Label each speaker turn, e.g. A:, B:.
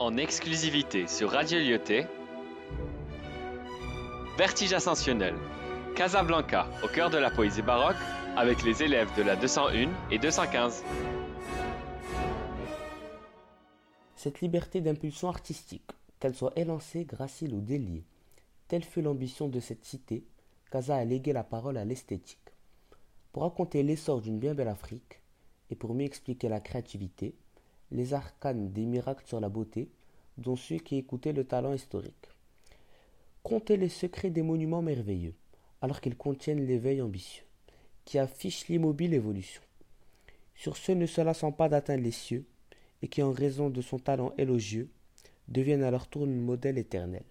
A: en exclusivité sur Radio Lyoté. Vertige ascensionnel. Casablanca, au cœur de la poésie baroque, avec les élèves de la 201 et 215.
B: Cette liberté d'impulsion artistique, qu'elle soit élancée, gracile ou déliée, telle fut l'ambition de cette cité, Casa a légué la parole à l'esthétique. Pour raconter l'essor d'une bien belle Afrique, et pour mieux expliquer la créativité, les arcanes des miracles sur la beauté, dont ceux qui écoutaient le talent historique. Comptez les secrets des monuments merveilleux, alors qu'ils contiennent l'éveil ambitieux, qui affiche l'immobile évolution. Sur ceux ne se lassant pas d'atteindre les cieux, et qui, en raison de son talent élogieux, deviennent à leur tour une modèle éternel.